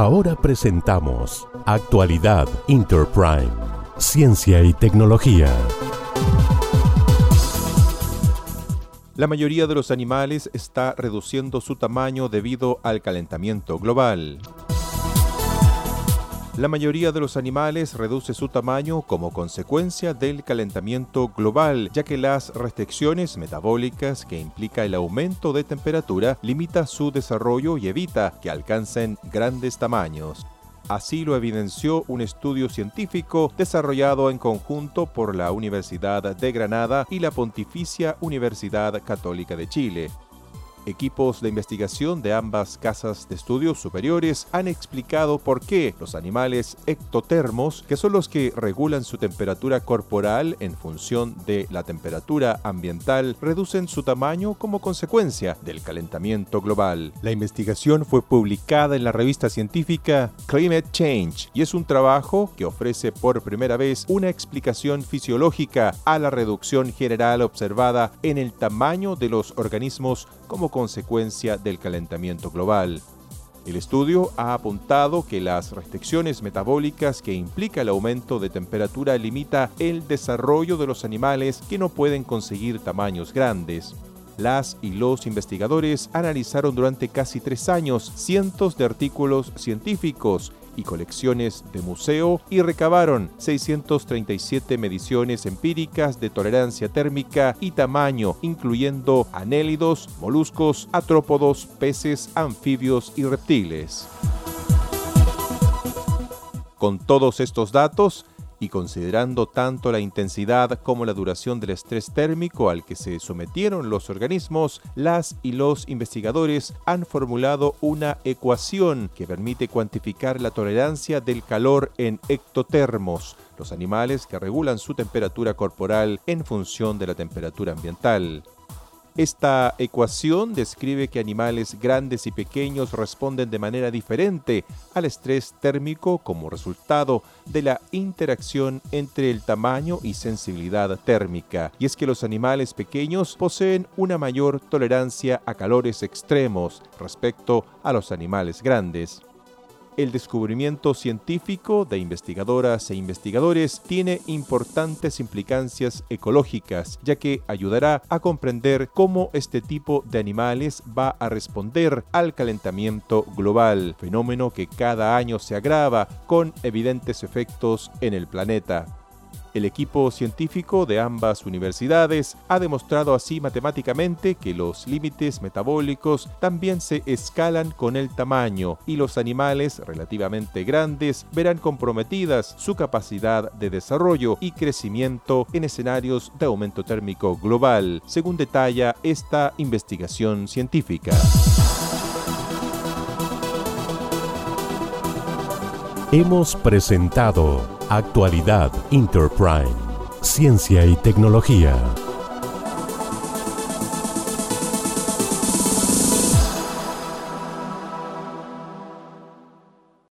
Ahora presentamos Actualidad Interprime, Ciencia y Tecnología. La mayoría de los animales está reduciendo su tamaño debido al calentamiento global. La mayoría de los animales reduce su tamaño como consecuencia del calentamiento global, ya que las restricciones metabólicas que implica el aumento de temperatura limita su desarrollo y evita que alcancen grandes tamaños. Así lo evidenció un estudio científico desarrollado en conjunto por la Universidad de Granada y la Pontificia Universidad Católica de Chile. Equipos de investigación de ambas casas de estudios superiores han explicado por qué los animales ectotermos, que son los que regulan su temperatura corporal en función de la temperatura ambiental, reducen su tamaño como consecuencia del calentamiento global. La investigación fue publicada en la revista científica Climate Change y es un trabajo que ofrece por primera vez una explicación fisiológica a la reducción general observada en el tamaño de los organismos como consecuencia del calentamiento global. El estudio ha apuntado que las restricciones metabólicas que implica el aumento de temperatura limita el desarrollo de los animales que no pueden conseguir tamaños grandes. Las y los investigadores analizaron durante casi tres años cientos de artículos científicos y colecciones de museo y recabaron 637 mediciones empíricas de tolerancia térmica y tamaño, incluyendo anélidos, moluscos, atrópodos, peces, anfibios y reptiles. Con todos estos datos, y considerando tanto la intensidad como la duración del estrés térmico al que se sometieron los organismos, las y los investigadores han formulado una ecuación que permite cuantificar la tolerancia del calor en ectotermos, los animales que regulan su temperatura corporal en función de la temperatura ambiental. Esta ecuación describe que animales grandes y pequeños responden de manera diferente al estrés térmico como resultado de la interacción entre el tamaño y sensibilidad térmica. Y es que los animales pequeños poseen una mayor tolerancia a calores extremos respecto a los animales grandes el descubrimiento científico de investigadoras e investigadores tiene importantes implicancias ecológicas, ya que ayudará a comprender cómo este tipo de animales va a responder al calentamiento global, fenómeno que cada año se agrava con evidentes efectos en el planeta. El equipo científico de ambas universidades ha demostrado así matemáticamente que los límites metabólicos también se escalan con el tamaño y los animales relativamente grandes verán comprometidas su capacidad de desarrollo y crecimiento en escenarios de aumento térmico global, según detalla esta investigación científica. Hemos presentado Actualidad Interprime, Ciencia y Tecnología.